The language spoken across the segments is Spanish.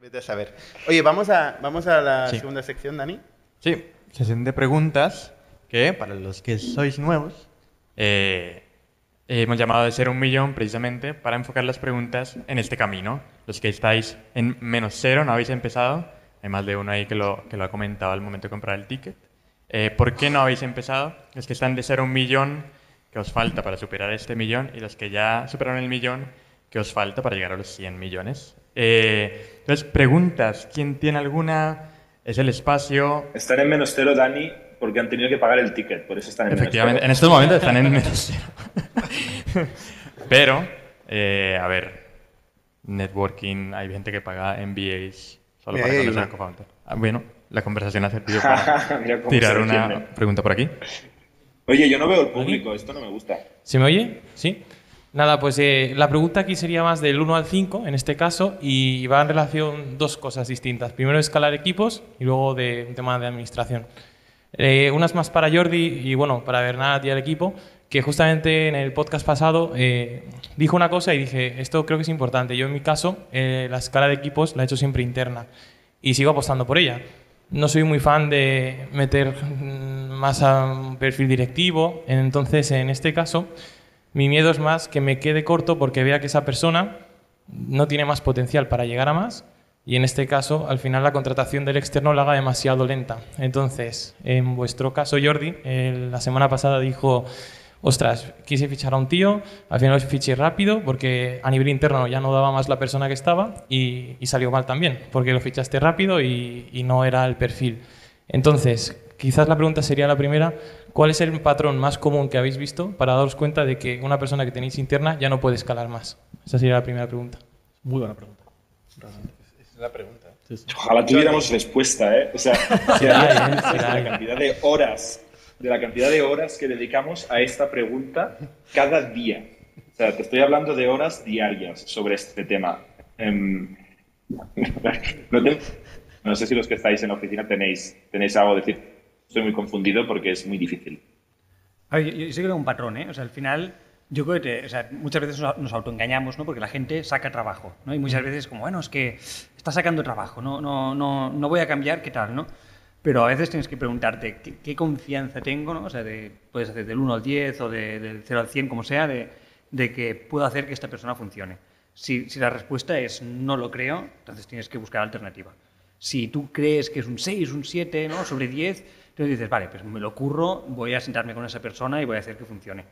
Vete a saber. Oye, vamos a, vamos a la Sí. segunda sección, Dani. Sí, sesión de preguntas que, para los que sois nuevos, eh, hemos llamado de ser un millón precisamente para enfocar las preguntas en este camino. Los que estáis en menos cero, no habéis empezado, hay más de uno ahí que lo, que lo ha comentado al momento de comprar el ticket. Eh, ¿Por qué no habéis empezado? Los que están de ser un millón, que os falta para superar este millón, y los que ya superaron el millón, que os falta para llegar a los 100 millones. Eh, entonces, preguntas. ¿Quién tiene alguna? Es el espacio. Están en menos cero, Dani, porque han tenido que pagar el ticket, por eso están en Efectivamente, en menos estos momentos están en menos cero. Pero, eh, a ver, networking, hay gente que paga MBAs solo Mira, para una. a co-founder. Ah, bueno, la conversación ha servido cero. para tirar una pregunta por aquí. Oye, yo no veo el público, esto no me gusta. ¿Se me oye? Sí. Nada, pues eh, la pregunta aquí sería más del 1 al 5 en este caso y va en relación dos cosas distintas. Primero escalar equipos y luego de un tema de administración. Eh, unas más para Jordi y bueno, para Bernat y el equipo, que justamente en el podcast pasado eh, dijo una cosa y dije, esto creo que es importante. Yo en mi caso, eh, la escala de equipos la he hecho siempre interna y sigo apostando por ella. No soy muy fan de meter mm, más a un perfil directivo, entonces en este caso mi miedo es más que me quede corto porque vea que esa persona no tiene más potencial para llegar a más y en este caso al final la contratación del externo la haga demasiado lenta. Entonces, en vuestro caso Jordi, la semana pasada dijo, ostras, quise fichar a un tío, al final fiché rápido porque a nivel interno ya no daba más la persona que estaba y, y salió mal también porque lo fichaste rápido y, y no era el perfil. Entonces, quizás la pregunta sería la primera, ¿cuál es el patrón más común que habéis visto para daros cuenta de que una persona que tenéis interna ya no puede escalar más? Esa sería la primera pregunta. Muy buena pregunta. Esa es la pregunta. Sí, sí. Ojalá tuviéramos respuesta, ¿eh? O sea, Sí la hay. Sí de la la hay. cantidad de horas, de la cantidad de horas que dedicamos a esta pregunta cada día. O sea, te estoy hablando de horas diarias sobre este tema. Em, no, te- no sé si los que estáis en la oficina tenéis, tenéis algo que decir. Estoy muy confundido porque es muy difícil. A ver, yo, yo sí creo que un patrón, ¿eh? O sea, al final, yo creo que o sea, muchas veces nos, nos autoengañamos, ¿no? Porque la gente saca trabajo, ¿no? Y muchas veces como, bueno, es que está sacando trabajo, no, no, no, no voy a cambiar, ¿qué tal, no? Pero a veces tienes que preguntarte qué, qué confianza tengo, ¿no? O sea, de, puedes hacer del 1 al 10 o de- del 0 al 100, como sea, de, de que puedo hacer que esta persona funcione. Si, si la respuesta es no lo creo, entonces tienes que buscar alternativa. Si tú crees que es un 6, un 7, ¿no? sobre 10, entonces dices, vale, pues me lo curro, voy a sentarme con esa persona y voy a hacer que funcione.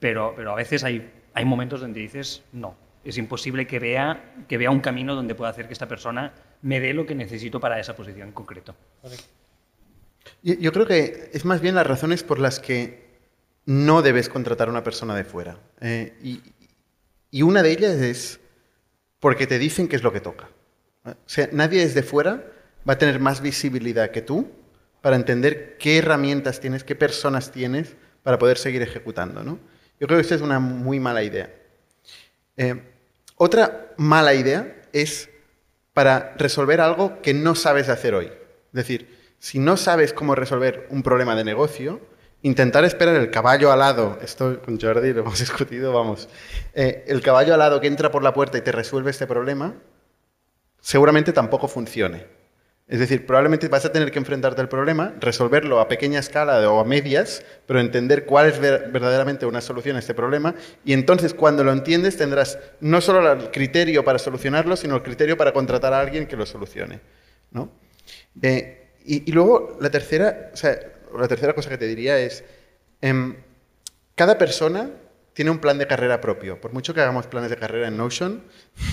Pero, pero a veces hay, hay momentos donde dices, no, es imposible que vea, que vea un camino donde pueda hacer que esta persona me dé lo que necesito para esa posición en concreto. Yo, yo creo que es más bien las razones por las que no debes contratar a una persona de fuera. Eh, y, y una de ellas es porque te dicen qué es lo que toca. O sea, nadie desde fuera va a tener más visibilidad que tú para entender qué herramientas tienes, qué personas tienes para poder seguir ejecutando. ¿no? Yo creo que esta es una muy mala idea. Eh, otra mala idea es para resolver algo que no sabes hacer hoy. Es decir, si no sabes cómo resolver un problema de negocio, intentar esperar el caballo alado, esto con Jordi lo hemos discutido, vamos, eh, el caballo alado que entra por la puerta y te resuelve este problema, seguramente tampoco funcione. Es decir, probablemente vas a tener que enfrentarte al problema, resolverlo a pequeña escala o a medias, pero entender cuál es ver- verdaderamente una solución a este problema. Y entonces, cuando lo entiendes, tendrás no solo el criterio para solucionarlo, sino el criterio para contratar a alguien que lo solucione. ¿no? Eh, y, luego, la tercera, la tercera cosa que te diría es, em, cada persona tiene un plan de carrera propio. Por mucho que hagamos planes de carrera en Notion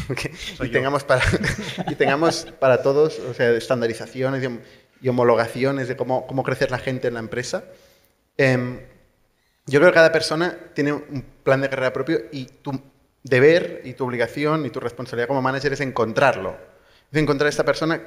y, tengamos para, y tengamos para todos o sea, estandarizaciones y, hom- y homologaciones de cómo, cómo crecer la gente en la empresa, em, yo creo que cada persona tiene un plan de carrera propio y tu deber y tu obligación y tu responsabilidad como manager es encontrarlo. Es encontrar a esta persona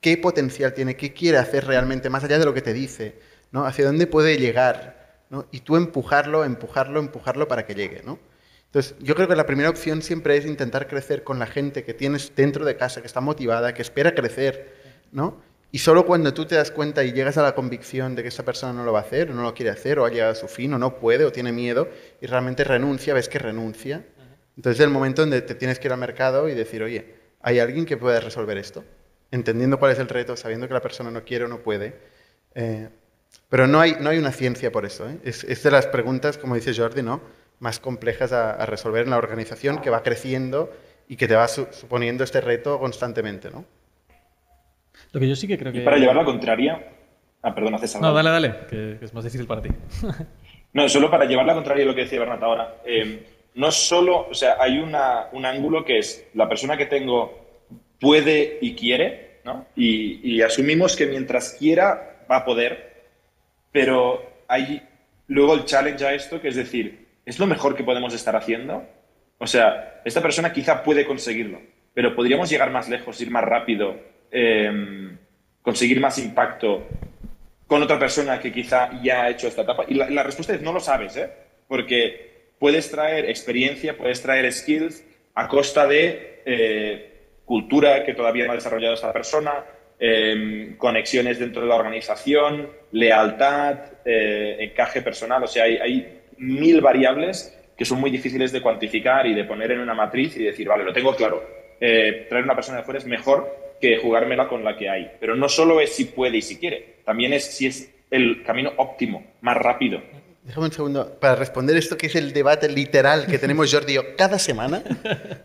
qué potencial tiene, qué quiere hacer realmente, más allá de lo que te dice, ¿no? hacia dónde puede llegar. Y tú empujarlo, empujarlo, empujarlo para que llegue. ¿no? Entonces, yo creo que la primera opción siempre es intentar crecer con la gente que tienes dentro de casa, que está motivada, que espera crecer. ¿no? Y solo cuando tú te das cuenta y llegas a la convicción de que esa persona no lo va a hacer, o no lo quiere hacer, o ha llegado a su fin, o no puede, o tiene miedo, y realmente renuncia, ves que renuncia, Entonces es el momento donde te tienes que ir al mercado y decir, oye, ¿hay alguien que pueda resolver esto? Entendiendo cuál es el reto, sabiendo que la persona no quiere o no puede. Eh, pero no hay, no hay una ciencia por eso. ¿eh? Es, es, de las preguntas, como dice Jordi, ¿no? más complejas a, a, resolver en la organización que va creciendo y que te va su, suponiendo este reto constantemente. ¿no? Lo que yo sí que creo que... Y para llevar la contraria... Ah, perdón, César. No, dale, dale, que, que, es más difícil para ti. no, solo para llevar la contraria a lo que decía Bernat ahora. Eh, no solo, o sea, hay una, un ángulo que es la persona que tengo puede y quiere, ¿no? Y, y, asumimos que mientras quiera va a poder, pero hay luego el challenge a esto, que es decir, ¿es lo mejor que podemos estar haciendo? O sea, esta persona quizá puede conseguirlo, pero podríamos llegar más lejos, ir más rápido, eh, conseguir más impacto con otra persona que quizá ya ha hecho esta etapa. Y la, la respuesta es no lo sabes, ¿eh? Porque puedes traer experiencia, puedes traer skills a costa de eh, cultura que todavía no ha desarrollado esa persona, eh, conexiones dentro de la organización, lealtad, eh, encaje personal. O sea, hay, hay, mil variables que son muy difíciles de cuantificar y de poner en una matriz y decir, vale, lo tengo claro. Eh, traer una persona de fuera es mejor que jugármela con la que hay. Pero no solo es si puede y si quiere, también es si es el camino óptimo, más rápido, Déjame un segundo para responder esto que es el debate literal que tenemos Jordi yo cada semana,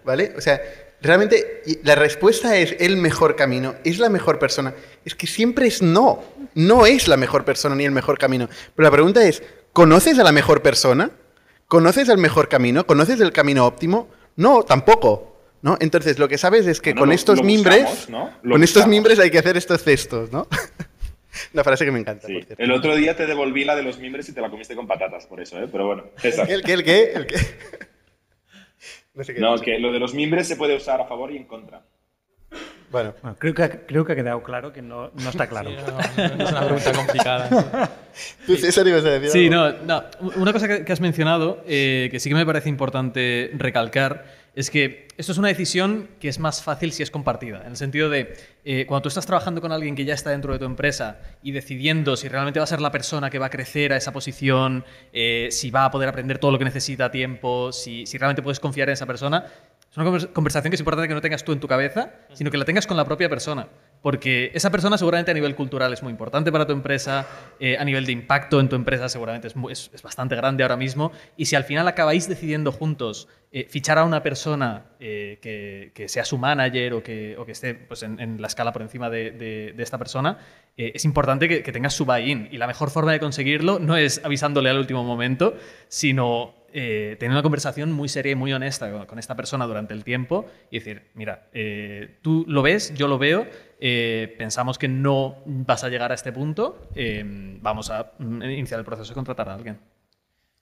¿vale? O sea, realmente la respuesta es el mejor camino, es la mejor persona. Es que siempre es no, no es la mejor persona ni el mejor camino. Pero la pregunta es, ¿conoces a la mejor persona? ¿Conoces el mejor camino? ¿Conoces el camino óptimo? No, tampoco. ¿no? Entonces, lo que sabes es que Bueno, con lo- estos lo mimbres, buscamos, ¿no? Con estos mimbres hay que hacer estos cestos, ¿no? Una frase que me encanta, Sí. por cierto. El otro día te devolví la de los mimbres y te la comiste con patatas, por eso, ¿eh? Pero bueno, César. ¿El qué? ¿El qué? ¿El qué? No sé qué. No, que lo de los mimbres se puede usar a favor y en contra. Bueno, Bueno, creo, que, ha- creo que ha quedado claro que no, no está claro. Sí, no, no es una pregunta complicada. tú César ibas a decir Sí, algo? no, no. Una cosa que, que has mencionado, eh, que sí que me parece importante recalcar, es que esto es una decisión que es más fácil si es compartida. En el sentido de, eh, cuando tú estás trabajando con alguien que ya está dentro de tu empresa y decidiendo si realmente va a ser la persona que va a crecer a esa posición, eh, si va a poder aprender todo lo que necesita a tiempo, si, si realmente puedes confiar en esa persona, es una convers- conversación que es importante que no tengas tú en tu cabeza, sino que la tengas con la propia persona. Porque esa persona seguramente a nivel cultural es muy importante para tu empresa, eh, a nivel de impacto en tu empresa seguramente es, mu- es- es bastante grande ahora mismo. Y si al final acabáis decidiendo juntos eh, fichar a una persona eh, que, que sea su manager o que, o que esté pues, en, en la escala por encima de, de- de esta persona, eh, es importante que, que tengas su buy-in. Y la mejor forma de conseguirlo no es avisándole al último momento, sino eh, tener una conversación muy seria y muy honesta con, con esta persona durante el tiempo y decir, mira, eh, tú lo ves, yo lo veo, eh, pensamos que no vas a llegar a este punto, eh, vamos a mm, iniciar el proceso de contratar a alguien.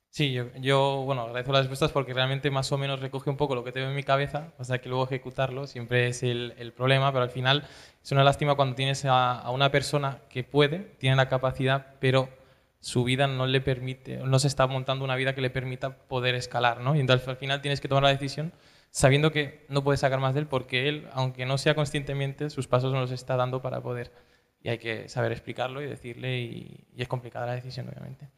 Sí, yo, bueno, agradezco las respuestas porque realmente más o menos recoge un poco lo que tengo en mi cabeza, o sea que luego ejecutarlo siempre es el, el problema, pero al final es una lástima cuando tienes a, a una persona que puede, tiene la capacidad, pero su vida no le permite, no se está montando una vida que le permita poder escalar, ¿no? Y entonces al final tienes que tomar la decisión sabiendo que no puedes sacar más de él porque él, aunque no sea conscientemente, sus pasos no los está dando para poder. Y hay que saber explicarlo y decirle, y, y es complicada la decisión, obviamente.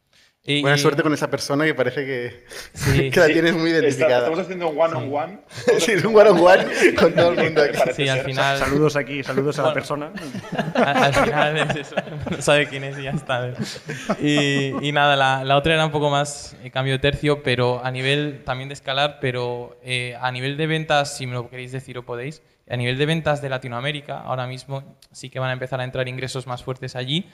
Y- Buena suerte con esa persona que parece que, Sí. que la Sí, tienes muy está- identificada. estamos haciendo un one-on-one. Sí, es un one on one con todo el mundo aquí. Sí, al final, Saludos aquí, saludos a la persona. al, al final es eso. No sabe quién es y ya está. Y, y nada, la, la otra era un poco más eh, cambio de tercio, pero a nivel también de escalar, pero eh, a nivel de ventas, si me lo queréis decir o podéis, a nivel de ventas de Latinoamérica, ahora mismo sí que van a empezar a entrar ingresos más fuertes allí.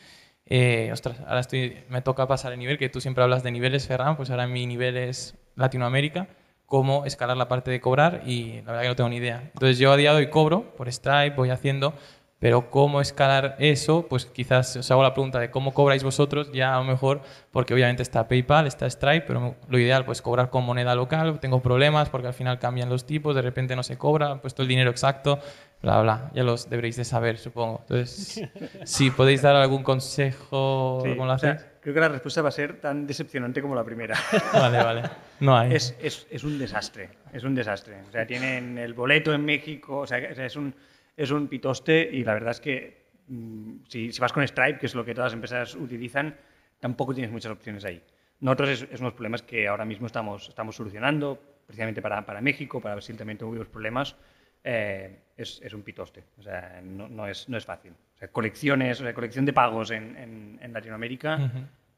Eh, ostras, ahora me toca pasar el nivel, que tú siempre hablas de niveles, Ferran, pues ahora mi nivel es Latinoamérica, cómo escalar la parte de cobrar y la verdad que no tengo ni idea. Entonces yo a día de hoy cobro por Stripe, voy haciendo, pero cómo escalar eso, pues quizás os hago la pregunta de cómo cobráis vosotros, ya a lo mejor, porque obviamente está PayPal, está Stripe, pero lo ideal pues cobrar con moneda local, tengo problemas porque al final cambian los tipos, de repente no se cobra, han puesto el dinero exacto, bla, bla, ya los deberéis de saber, supongo. Entonces, si podéis dar algún consejo, Sí, ¿cómo lo o sea, hacéis? creo que la respuesta va a ser tan decepcionante como la primera. Vale, vale, no hay. Es, es- es un desastre, es un desastre. O sea, tienen el boleto en México, o sea, es, un, es un pitoste y la verdad es que mm, si, vas con Stripe, que es lo que todas las empresas utilizan, tampoco tienes muchas opciones ahí. Nosotros es, es unos problemas que ahora mismo estamos, estamos solucionando precisamente para, para México, para si también tuvimos problemas, eh, es, es, un pitoste. O sea, no, es, no es fácil. O colecciones, o sea, colección de pagos en, Latinoamérica.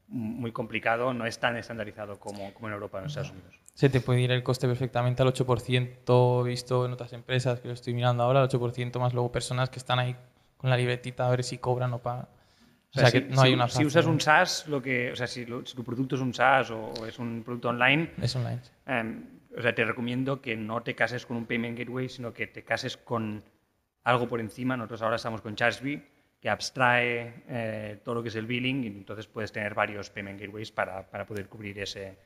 Muy complicado, no es tan estandarizado como, como en Europa o en Estados Unidos. Se te puede ir el coste perfectamente al 8%, visto en otras empresas que lo estoy mirando ahora, al 8% más luego personas que están ahí con la libretita a ver si cobran o pagan. O sea, o sea si, que no hay una si usas un SaaS, lo que, o sea, si, lo, si, tu producto es un SaaS o, o, es un producto online, es online. Um, o sea, te recomiendo que no te cases con un payment gateway, sino que te cases con algo por encima. Nosotros ahora estamos con Chargebee, que abstrae eh, todo lo que es el billing y entonces puedes tener varios payment gateways para, para poder cubrir ese,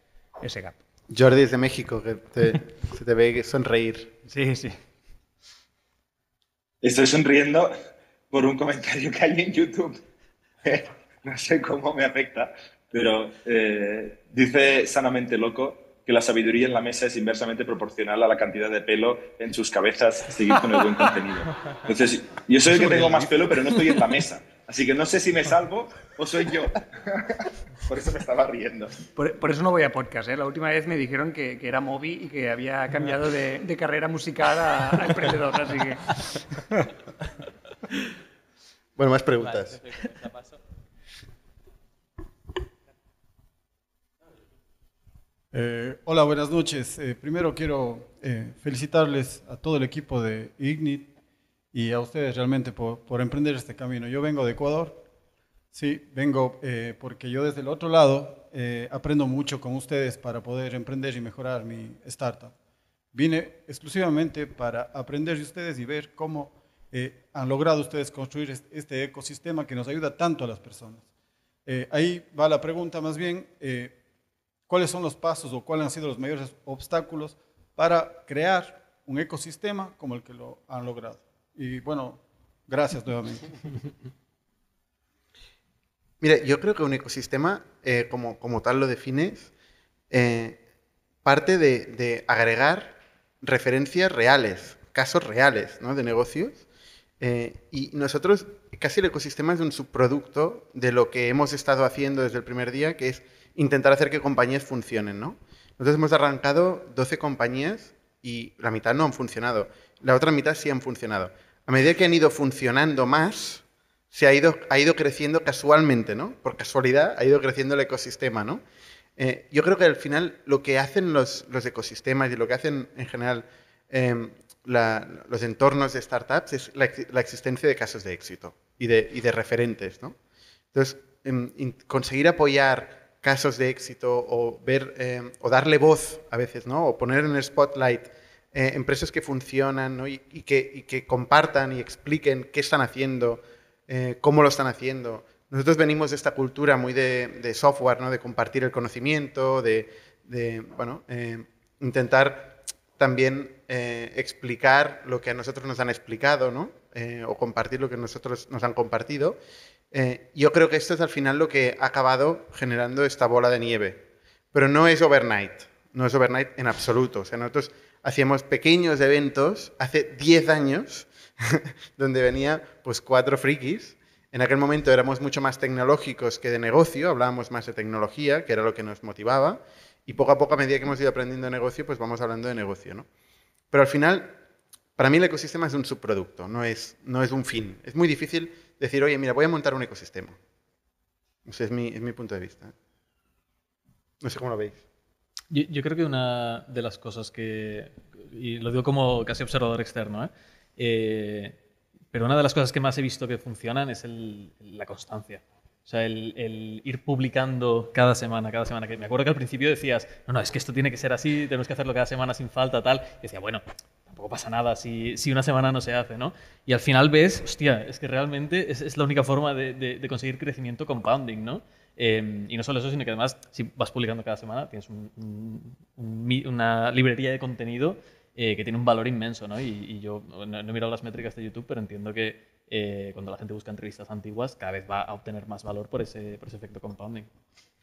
ese gap. Jordi es de México, que te, se te ve sonreír. Sí, sí. Estoy sonriendo por un comentario que hay en YouTube. no sé cómo me afecta, pero eh, dice sanamente loco que la sabiduría en la mesa es inversamente proporcional a la cantidad de pelo en sus cabezas seguir con el buen contenido. Entonces, yo soy el que tengo más pelo, pero no estoy en la mesa. Así que no sé si me salvo o soy yo. Por eso me estaba riendo. Por, por eso no voy a podcast. ¿eh? La última vez me dijeron que, que era Moby y que había cambiado de, de carrera musical a, a emprendedor. Así que... Bueno, más preguntas. Eh, hola, buenas noches. Eh, primero quiero eh, felicitarles a todo el equipo de Ignit y a ustedes realmente por, por emprender este camino. Yo vengo de Ecuador, sí, vengo eh, porque yo desde el otro lado eh, aprendo mucho con ustedes para poder emprender y mejorar mi startup. Vine exclusivamente para aprender de ustedes y ver cómo eh, han logrado ustedes construir este ecosistema que nos ayuda tanto a las personas. ahí va la pregunta más bien cuáles son los pasos o cuáles han sido los mayores obstáculos para crear un ecosistema como el que lo han logrado. Y bueno, gracias nuevamente. Mira, yo creo que un ecosistema, eh, como, como, tal lo defines, eh, parte de, de, agregar referencias reales, casos reales ¿no? de negocios. Eh, y nosotros, casi el ecosistema es un subproducto de lo que hemos estado haciendo desde el primer día, que es intentar hacer que compañías funcionen, ¿no? Nosotros hemos arrancado 12 compañías y la mitad no han funcionado. La otra mitad sí han funcionado. A medida que han ido funcionando más, se ha ido, ha ido creciendo casualmente, ¿no? Por casualidad ha ido creciendo el ecosistema, ¿no? Eh, yo creo que al final lo que hacen los, los ecosistemas y lo que hacen en general eh, la, los entornos de startups es la, la, existencia de casos de éxito y de, y de referentes, ¿no? Entonces, eh, conseguir apoyar casos de éxito o, ver, eh, o darle voz a veces, ¿no? o poner en el spotlight eh, empresas que funcionan ¿no? y, y, que, y, que, compartan y expliquen qué están haciendo, eh, cómo lo están haciendo. Nosotros venimos de esta cultura muy de, de software, ¿no? de compartir el conocimiento, de, de bueno, eh, intentar también explicar lo que a nosotros nos han explicado, ¿no? o compartir lo que nosotros nos han compartido. Eh, yo creo que esto es al final lo que ha acabado generando esta bola de nieve. Pero no es overnight, no es overnight en absoluto. O sea, nosotros hacíamos pequeños eventos hace 10 años, donde venía pues cuatro frikis. En aquel momento éramos mucho más tecnológicos que de negocio, hablábamos más de tecnología, que era lo que nos motivaba. Y poco a poco, a medida que hemos ido aprendiendo de negocio, pues vamos hablando de negocio. ¿no? Pero al final, para mí el ecosistema es un subproducto, no es, no es un fin. Es muy difícil decir, oye, mira, voy a montar un ecosistema. Es mi, es mi punto de vista. No sé cómo lo veis. Yo, yo, creo que una de las cosas que, y lo digo como casi observador externo, ¿eh? Eh, pero una de las cosas que más he visto que funcionan es el, la constancia. O sea, el, el, ir publicando cada semana, cada semana. Que me acuerdo que al principio decías, no, no, es que esto tiene que ser así, tenemos que hacerlo cada semana sin falta, tal. Y decía, bueno, tampoco pasa nada si, si, una semana no se hace, ¿no? Y al final ves, hostia, es que realmente es, es la única forma de, de, de, conseguir crecimiento compounding, ¿no? Eh, y no solo eso, sino que además, si vas publicando cada semana, tienes un, un, un, una librería de contenido eh, que tiene un valor inmenso, ¿no? Y, y yo no, no, he mirado las métricas de YouTube, pero entiendo que eh, cuando la gente busca entrevistas antiguas, cada vez va a obtener más valor por ese, por ese efecto compounding.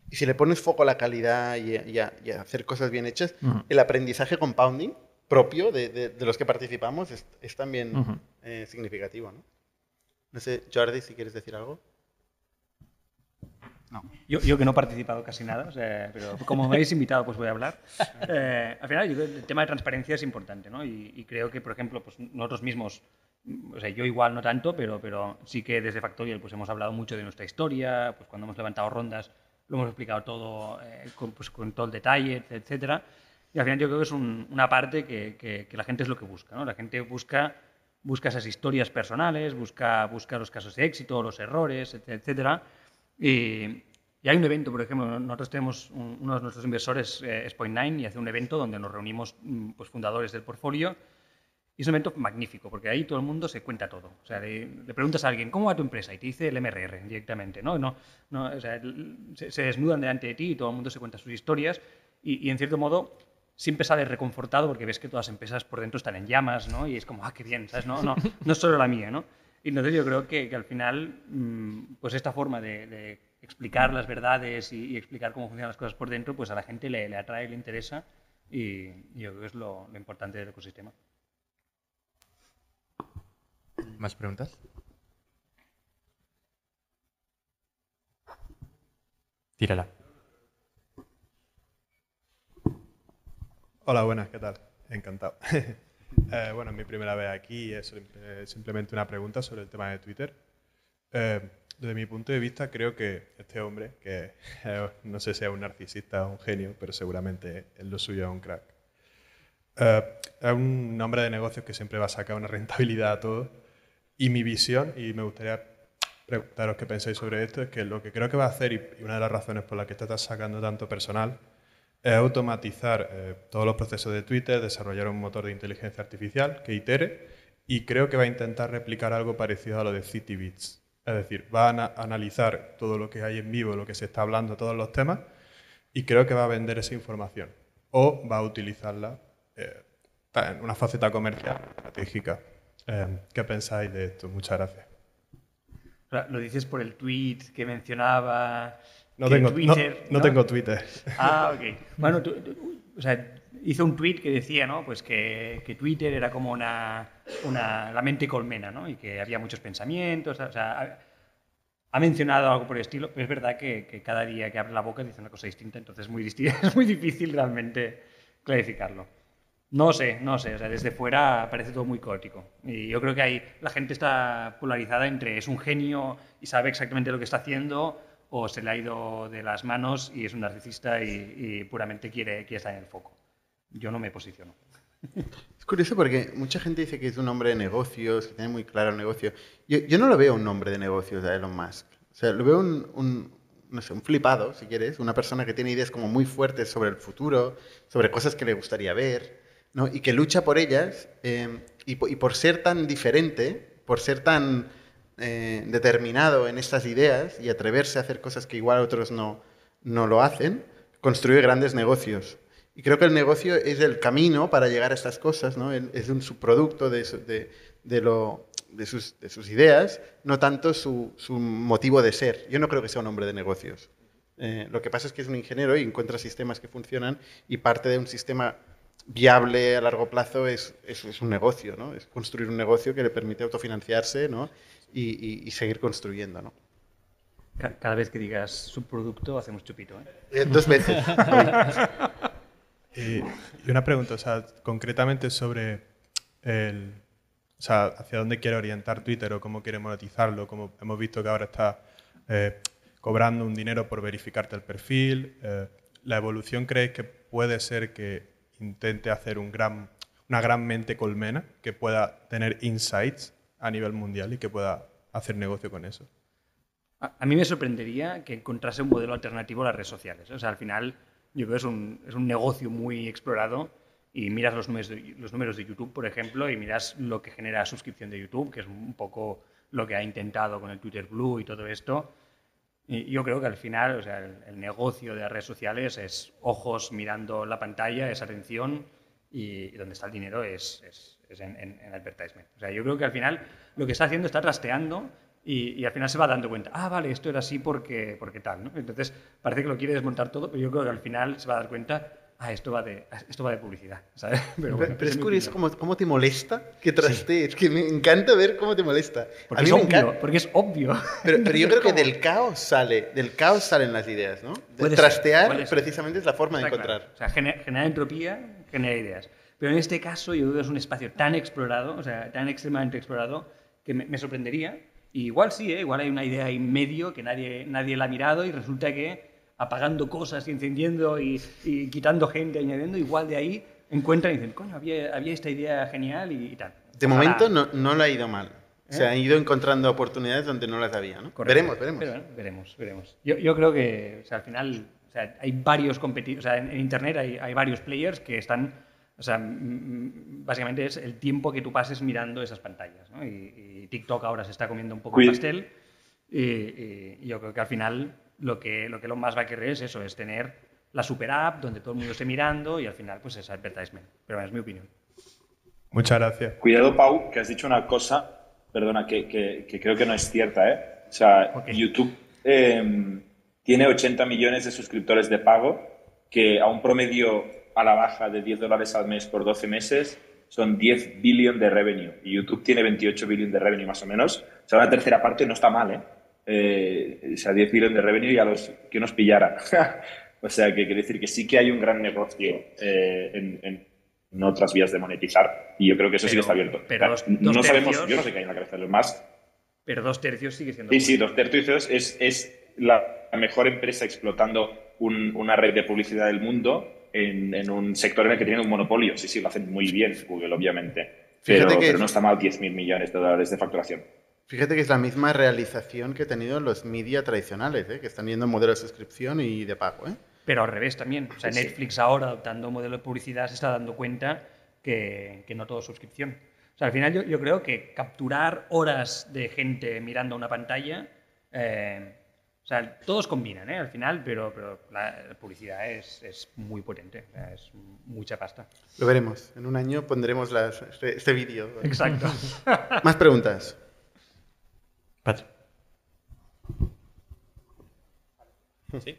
Y si le pones foco a la calidad y, y, a, y a, hacer cosas bien hechas, uh -huh. el aprendizaje compounding propio de, de, de, los que participamos es, es también uh -huh. eh, significativo. ¿no? no sé, Jordi, si quieres decir algo. No. Yo, yo que no he participado casi nada, o sea, pero como me habéis invitado, pues voy a hablar. Eh, al final, yo el tema de transparencia es importante, ¿no? Y, y creo que, por ejemplo, pues nosotros mismos, o sea, yo igual no tanto, pero, pero sí que desde Factorial pues hemos hablado mucho de nuestra historia, pues cuando hemos levantado rondas lo hemos explicado todo eh, con, pues, con todo el detalle, etcétera. Y al final yo creo que es un- una parte que, que- la gente es lo que busca, ¿no? La gente busca, busca esas historias personales, busca, busca los casos de éxito, los errores, etc- etcétera. Y, y hay un evento, por ejemplo, nosotros tenemos un- uno de nuestros inversores, eh, es Point9, y hace un evento donde nos reunimos mm, pues, fundadores del portfolio. Y es un evento magnífico, porque ahí todo el mundo se cuenta todo. O sea, le, le preguntas a alguien, ¿cómo va tu empresa? Y te dice el MRR directamente, ¿no? no, no o sea, se, se desnudan delante de ti y todo el mundo se cuenta sus historias. Y, y en cierto modo, siempre sales reconfortado porque ves que todas las empresas por dentro están en llamas, ¿no? Y es como, ah, qué bien, ¿sabes? No, no, no es solo la mía, ¿no? Y entonces yo creo que, que al final, mm, pues esta forma de, de explicar las verdades y, y explicar cómo funcionan las cosas por dentro, pues a la gente le, le atrae, le interesa y yo creo que es lo, lo importante del ecosistema. ¿Más preguntas? Tírala. Hola, buenas, ¿qué tal? Encantado. Eh, bueno, es mi primera vez aquí y es eh, simplemente una pregunta sobre el tema de Twitter. Eh, desde mi punto de vista, creo que este hombre, que eh, no sé si es un narcisista o un genio, pero seguramente en lo suyo es un crack, eh, es un hombre de negocios que siempre va a sacar una rentabilidad a todo. Y mi visión, y me gustaría preguntaros qué pensáis sobre esto, es que lo que creo que va a hacer, y una de las razones por las que está sacando tanto personal, es automatizar eh, todos los procesos de Twitter, desarrollar un motor de inteligencia artificial que itere y creo que va a intentar replicar algo parecido a lo de CityBits. Es decir, va a ana- analizar todo lo que hay en vivo, lo que se está hablando, todos los temas y creo que va a vender esa información o va a utilizarla eh, en una faceta comercial estratégica. Eh, ¿Qué pensáis de esto? Muchas gracias. Lo dices por el tweet que mencionaba. No que tengo, no- Twitter, no tengo Twitter. Ah, ok. Bueno, tú- tú- o sea, hizo un tweet que decía, ¿no? Pues que, que Twitter era como una, una la mente colmena, ¿no? Y que había muchos pensamientos, o sea, ha, ha mencionado algo por el estilo, pero es verdad que, que cada día que abre la boca dice una cosa distinta, entonces es muy, disti- es muy difícil realmente clarificarlo. No sé, no sé, o sea, desde fuera parece todo muy caótico. Y yo creo que ahí la gente está polarizada entre es un genio y sabe exactamente lo que está haciendo o se le ha ido de las manos y es un narcisista y, puramente quiere, quiere estar en el foco. Yo no me posiciono. Es curioso porque mucha gente dice que es un hombre de negocios, que tiene muy claro el negocio. Yo, yo no lo veo un hombre de negocios a Elon Musk. O sea, lo veo un, un, no sé, un flipado, si quieres, una persona que tiene ideas como muy fuertes sobre el futuro, sobre cosas que le gustaría ver, ¿no? y que lucha por ellas. eh, y, y por ser tan diferente, por ser tan eh, determinado en estas ideas y atreverse a hacer cosas que igual otros no, no lo hacen, construye grandes negocios. Y creo que el negocio es el camino para llegar a estas cosas, ¿no? Es un subproducto de, de, de lo, de, sus, de sus ideas, no tanto su, su motivo de ser. Yo no creo que sea un hombre de negocios. Eh, lo que pasa es que es un ingeniero y encuentra sistemas que funcionan y parte de un sistema viable a largo plazo es, es, es un negocio, ¿no? Es construir un negocio que le permite autofinanciarse, ¿no? Y, y- y seguir construyendo, ¿no? Ca- Cada vez que digas subproducto hacemos chupito. ¿eh? Eh, dos veces. Y, y una pregunta, o sea, concretamente sobre el, o sea, hacia dónde quiere orientar Twitter o cómo quiere monetizarlo, como hemos visto que ahora está eh, cobrando un dinero por verificarte el perfil. eh, ¿La evolución creéis que puede ser que intente hacer una gran mente colmena que pueda tener insights a nivel mundial y que pueda hacer negocio con eso? A, mí me sorprendería que encontrase un modelo alternativo a las redes sociales. O sea, al final yo creo que es un, es un negocio muy explorado y miras los números, de, los números de YouTube, por ejemplo, y miras lo que genera suscripción de YouTube, que es un poco lo que ha intentado con el Twitter Blue y todo esto. Y yo creo que al final, o sea, el, el negocio de las redes sociales es ojos mirando la pantalla, es atención y, y donde está el dinero es, es, es en, en, en advertisement. O sea, yo creo que al final lo que está haciendo está trasteando y, y, al final se va dando cuenta, ah, vale, esto era así porque, porque tal. ¿no? Entonces parece que lo quiere desmontar todo, pero yo creo que al final se va a dar cuenta ah, esto va de, esto va de publicidad, ¿sabes? Pero, bueno, pero es mi curioso cómo, cómo te molesta que trastees. Es que me encanta ver cómo te molesta. Porque a mí es me obvio, encanta. porque es obvio. Pero, pero yo creo que del caos sale, del caos salen las ideas, ¿no? De trastear precisamente es la forma de Está encontrar. claro. O sea, gener- generar entropía, genera ideas. Pero en este caso yo creo que es un espacio tan explorado, o sea, tan extremadamente explorado, que me, me sorprendería. Y igual sí, ¿eh? igual hay una idea en medio que nadie, nadie la ha mirado y resulta que apagando cosas y encendiendo y, y quitando gente, añadiendo, igual de ahí encuentran y dicen, coño, había, había esta idea genial y, y tal. De Ojalá. momento no, no le ha ido mal. Se ¿Eh? han ido encontrando oportunidades donde no las había, ¿no? Correcto. Veremos, veremos. Pero bueno, veremos, veremos. Yo, yo creo que o sea, al final o sea, hay varios competidores, o sea, en, en Internet hay, hay varios players que están, o sea, básicamente es el tiempo que tú pases mirando esas pantallas. ¿no? Y, y TikTok ahora se está comiendo un poco el pastel. Y- y yo creo que al final lo que, lo que Elon Musk va a querer es eso, es tener la super app donde todo el mundo esté mirando y al final pues es advertisement. Pero bueno, es mi opinión. Muchas gracias. Cuidado, Pau, que has dicho una cosa, perdona, que, que- que creo que no es cierta, ¿eh? O sea, Ok. YouTube eh, tiene 80 millones de suscriptores de pago, que a un promedio a la baja de 10 dólares al mes por 12 meses son 10 billion de revenue. Y YouTube tiene 28 billion de revenue más o menos. O sea, una tercera parte no está mal, ¿eh? Eh, o sea, 10 billion de revenue y a los que nos pillara. o sea, que quiere decir que sí que hay un gran negocio eh, en, en- en otras vías de monetizar. Y yo creo que eso sí que Pero- está abierto. pero dos- no dos sabemos, tercios- yo no sé qué hay en la cabeza de los más. Pero dos tercios sigue siendo... Sí, sí, dos tercios es, es la mejor empresa explotando un- una red de publicidad del mundo en, en un sector en el que tienen un monopolio. Sí, sí, lo hacen muy bien Google, obviamente. Pero, que- pero no está mal 10.000 millones de dólares de facturación. Fíjate que es la misma realización que han tenido los media tradicionales, ¿eh? que están yendo modelo de suscripción y de pago. ¿eh? Pero al revés también. O sea, Sí, sí. Netflix ahora, adoptando modelo de publicidad, se está dando cuenta que, que no todo es suscripción. O sea, al final yo, yo creo que capturar horas de gente mirando una pantalla, eh, o sea, todos combinan, ¿eh? Al final, pero, pero la, la publicidad es, es muy potente. o sea, es mucha pasta. Lo veremos. En un año pondremos las- este, este vídeo. Exacto. Más preguntas. Sí.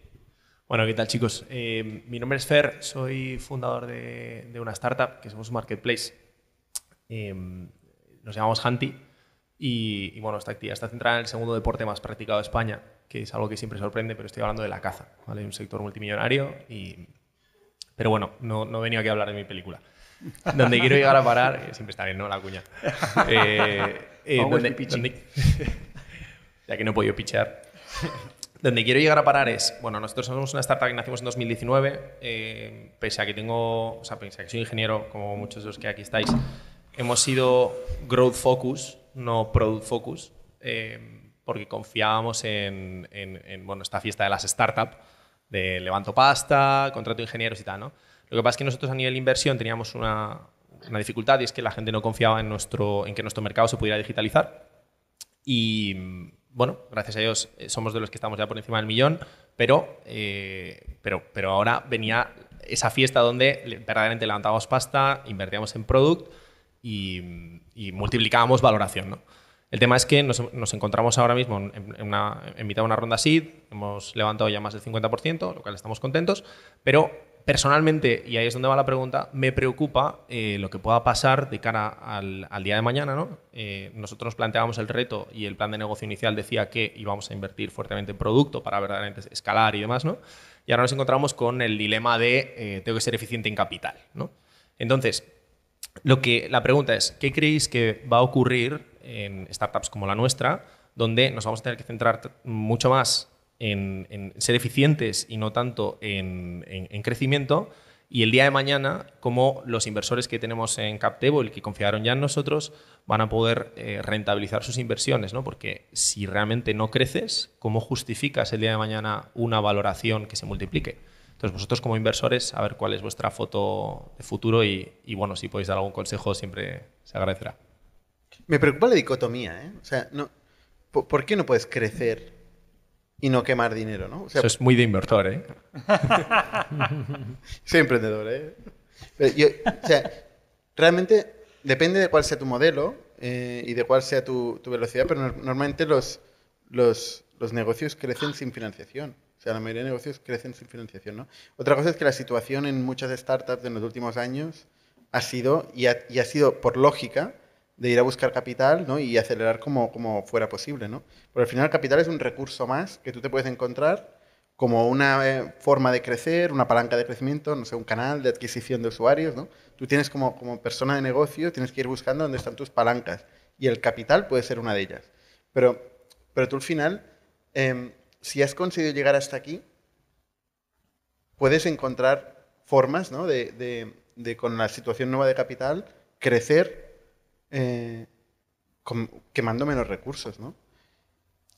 Bueno, ¿qué tal chicos? Eh, mi nombre es Fer, soy fundador de, de una startup que somos un marketplace. Eh, nos llamamos Hanti y, y, bueno, esta actividad está centrada en el segundo deporte más practicado de España, que es algo que siempre sorprende, pero estoy hablando de la caza, ¿vale? Un sector multimillonario y... Pero bueno, no, no he venido aquí a hablar de mi película. Donde quiero llegar a parar, eh, siempre está bien, ¿no? La cuña. Eh, donde- donde- ya que no he podido pichear. Donde quiero llegar a parar es, bueno, nosotros somos una startup que nacimos en 2019, eh, pese a que tengo, o sea, pese a que soy ingeniero, como muchos de los que aquí estáis, hemos sido growth focus, no product focus, eh, porque confiábamos en, en- en, bueno, esta fiesta de las startups, de levanto pasta, contrato ingenieros y tal, ¿no? Lo que pasa es que nosotros a nivel inversión teníamos una, una dificultad y es que la gente no confiaba en, nuestro, en que nuestro mercado se pudiera digitalizar. Y bueno, gracias a Dios eh, somos de los que estamos ya por encima del millón, pero, eh, pero, pero ahora venía esa fiesta donde verdaderamente levantábamos pasta, invertíamos en product y, multiplicábamos valoración. ¿no? El tema es que nos, encontramos ahora mismo en, una, en mitad de una ronda seed, hemos levantado ya más del 50%, lo cual estamos contentos, pero personalmente, y ahí es donde va la pregunta, me preocupa eh, lo que pueda pasar de cara al, día de mañana. ¿no? Eh, nosotros nos planteábamos el reto y el plan de negocio inicial decía que íbamos a invertir fuertemente en producto para verdaderamente escalar y demás, ¿no? y ahora nos encontramos con el dilema de eh, tengo que ser eficiente en capital. ¿no? Entonces, lo que, la pregunta es, ¿qué creéis que va a ocurrir en startups como la nuestra, donde nos vamos a tener que centrar mucho más en, ser eficientes y no tanto en, en- en crecimiento? Y el día de mañana, como los inversores que tenemos en CapTable que confiaron ya en nosotros, van a poder eh, rentabilizar sus inversiones, ¿no? Porque si realmente no creces, ¿cómo justificas el día de mañana una valoración que se multiplique? Entonces, vosotros como inversores, a ver cuál es vuestra foto de futuro y, y, bueno, si podéis dar algún consejo, siempre se agradecerá. Me preocupa la dicotomía, ¿eh? O sea, no, ¿por, por qué no puedes crecer y no quemar dinero, no? O sea, Eso es muy de inversor, ¿eh? Soy emprendedor, ¿eh? Pero yo- o sea, realmente depende de cuál sea tu modelo eh, y de cuál sea tu, tu velocidad, pero no- normalmente los, los, los negocios crecen sin financiación. O O sea, la mayoría de negocios crecen sin financiación, ¿no? Otra cosa es que la situación en muchas startups en los últimos años ha sido, y ha, y ha sido por lógica, de ir a buscar capital ¿no? y acelerar como, como fuera posible. ¿no? Pero al final el capital es un recurso más que tú te puedes encontrar como una eh, forma de crecer, una palanca de crecimiento, no sé, un canal de adquisición de usuarios. ¿no? Tú tienes como, como persona de negocio, tienes que ir buscando dónde están tus palancas y el capital puede ser una de ellas. Pero, pero tú al final, em, si has conseguido llegar hasta aquí, puedes encontrar formas ¿no? de, de, de, con la situación nueva de capital, crecer eh, quemando menos recursos, ¿no?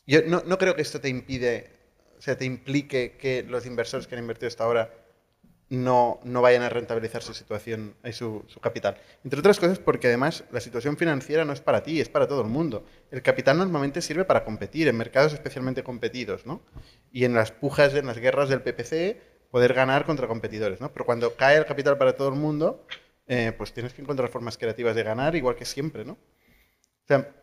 Yo no, no, creo que esto te impide, o sea, te implique que los inversores que han invertido hasta ahora no, no vayan a rentabilizar su situación, y su, su, capital. Entre otras cosas porque además la situación financiera no es para ti, es para todo el mundo. El capital normalmente sirve para competir en mercados especialmente competidos, ¿no? Y en las pujas, en las guerras del PPC, poder ganar contra competidores, ¿no? Pero cuando cae el capital para todo el mundo, eh, pues tienes que encontrar formas creativas de ganar, igual que siempre, ¿no? O sea,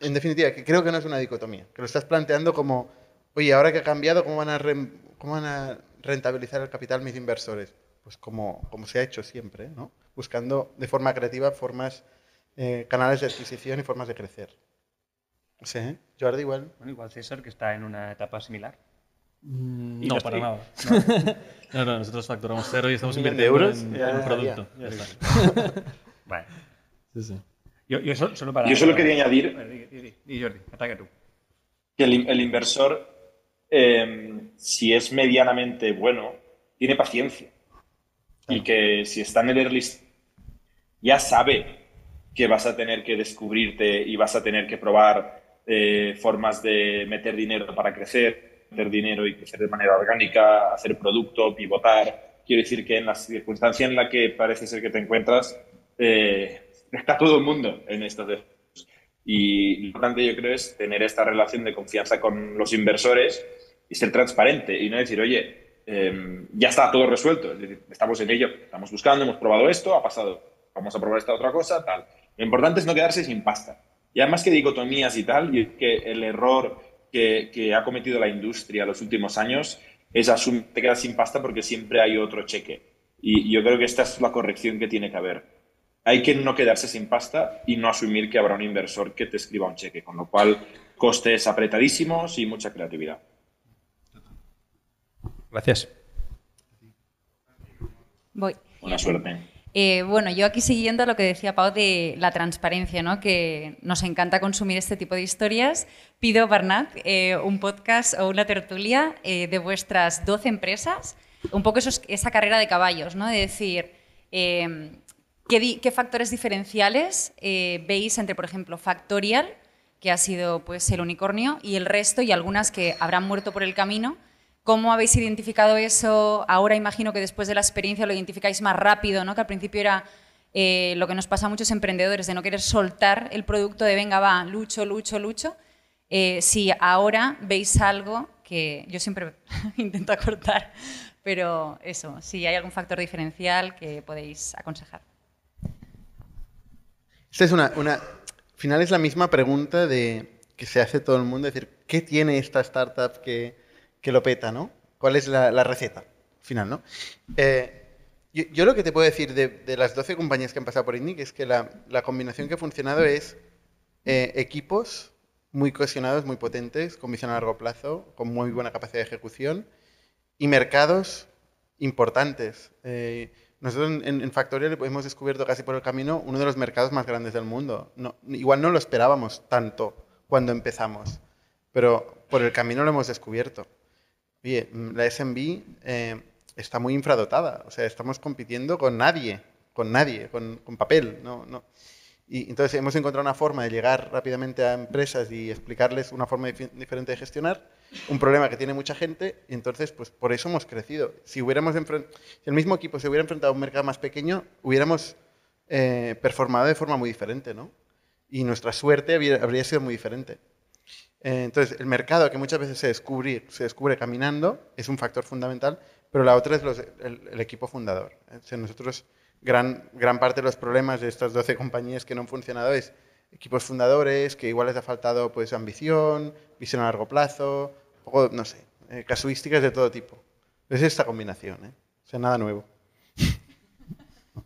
en definitiva, que creo que no es una dicotomía, que lo estás planteando como, oye, ahora que ha cambiado, ¿cómo van a, rentabilizar el capital mis inversores? Pues como, como se ha hecho siempre, ¿no? Buscando de forma creativa formas, eh, canales de adquisición y formas de crecer. Sí, ¿eh? Jordi igual. Bueno, igual César, que está en una etapa similar. Mm, no, para nada. ¿No? no, no, nosotros facturamos cero y estamos invirtiendo euros? en, Ya, en un producto. ya, Ya ya. está. Vale. Sí, sí. Yo, yo solo, solo para... Yo solo quería añadir- di, Jordi, ataca tú. que el, in- el inversor, eh, si es medianamente bueno, tiene paciencia. Y que si está en el early ya sabe que vas a tener que descubrirte y vas a tener que probar eh, formas de meter dinero para crecer, meter dinero y crecer de manera orgánica, hacer producto, pivotar. Quiero decir que en la circunstancia en la que parece ser que te encuentras, eh, está todo el mundo en estos. Y lo importante yo creo es tener esta relación de confianza con los inversores y ser transparente y no decir, oye, eh, ya está todo resuelto, es decir, estamos en ello, estamos buscando, hemos probado esto, ha pasado, vamos a probar esta otra cosa, tal. Lo importante es no quedarse sin pasta. Y además que dicotomías y tal, y que el error que, que ha cometido la industria los últimos años es asumir te quedas sin pasta porque siempre hay otro cheque. Y yo creo que esta es la corrección que tiene que haber hay que no quedarse sin pasta y no asumir que habrá un inversor que te escriba un cheque, con lo cual costes apretadísimos y mucha creatividad. Gracias. Voy. Buena suerte. Eh, bueno, yo aquí siguiendo lo que decía Pau de la transparencia, ¿no? que nos encanta consumir este tipo de historias, pido, Barnat, eh, un podcast o una tertulia eh, de vuestras 12 empresas, un poco esa carrera de caballos, ¿no? de decir, eh, ¿qué, qué factores diferenciales eh, veis entre, por ejemplo, Factorial, que ha sido pues, el unicornio, y el resto, y algunas que habrán muerto por el camino? ¿Cómo habéis identificado eso? Ahora imagino que después de la experiencia lo identificáis más rápido, ¿no? Que al principio era eh, lo que nos pasa a muchos emprendedores, de no querer soltar el producto de venga, va, lucho, lucho, lucho. Eh, si ahora veis algo que yo siempre intento acortar, pero eso, si hay algún factor diferencial que podéis aconsejar. Esta es una, una. Al final es la misma pregunta de que se hace todo el mundo: es decir, ¿qué tiene esta startup que, que lo peta, ¿no? ¿Cuál es la, receta? Al final, ¿no? Eh, yo, lo que te puedo decir de, las 12 compañías que han pasado por INNIC es que la, combinación que ha funcionado es eh, equipos muy cohesionados, muy potentes, con visión a largo plazo, con muy buena capacidad de ejecución y mercados importantes. Eh, nosotros en, en, Factorial hemos descubierto casi por el camino uno de los mercados más grandes del mundo. Igual no lo esperábamos tanto cuando empezamos, pero por el camino lo hemos descubierto. Oye, la SMB eh, está muy infradotada, o sea, estamos compitiendo con nadie, con nadie, con, con papel, no, no. Y entonces hemos encontrado una forma de llegar rápidamente a empresas y explicarles una forma dif diferente de gestionar un problema que tiene mucha gente y entonces pues por eso hemos crecido. Si hubiéramos si el mismo equipo se hubiera enfrentado a un mercado más pequeño, hubiéramos eh, performado de forma muy diferente, ¿no? Y nuestra suerte habría, habría sido muy diferente. Eh, entonces, el mercado que muchas veces se descubre, se descubre caminando es un factor fundamental, pero la otra es los, el, el, equipo fundador. O sea, nosotros gran, gran parte de los problemas de estas 12 compañías que no han funcionado es equipos fundadores, que igual les ha faltado pues ambición, visión a largo plazo, poco, no sé, eh, casuísticas de todo tipo. Es esta combinación, ¿eh? O sea, nada nuevo.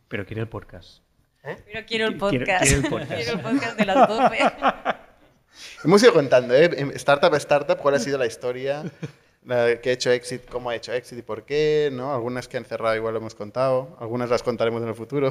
Pero quiere el podcast. Pero quiero el Quiero- podcast. quiero el podcast. Quiero el podcast de las 12. Hemos ido contando, ¿eh? En Startup a startup, cuál ha sido la historia, la que ha hecho éxito, cómo ha hecho éxito y por qué, ¿no? Algunas que han cerrado igual lo hemos contado, algunas las contaremos en el futuro.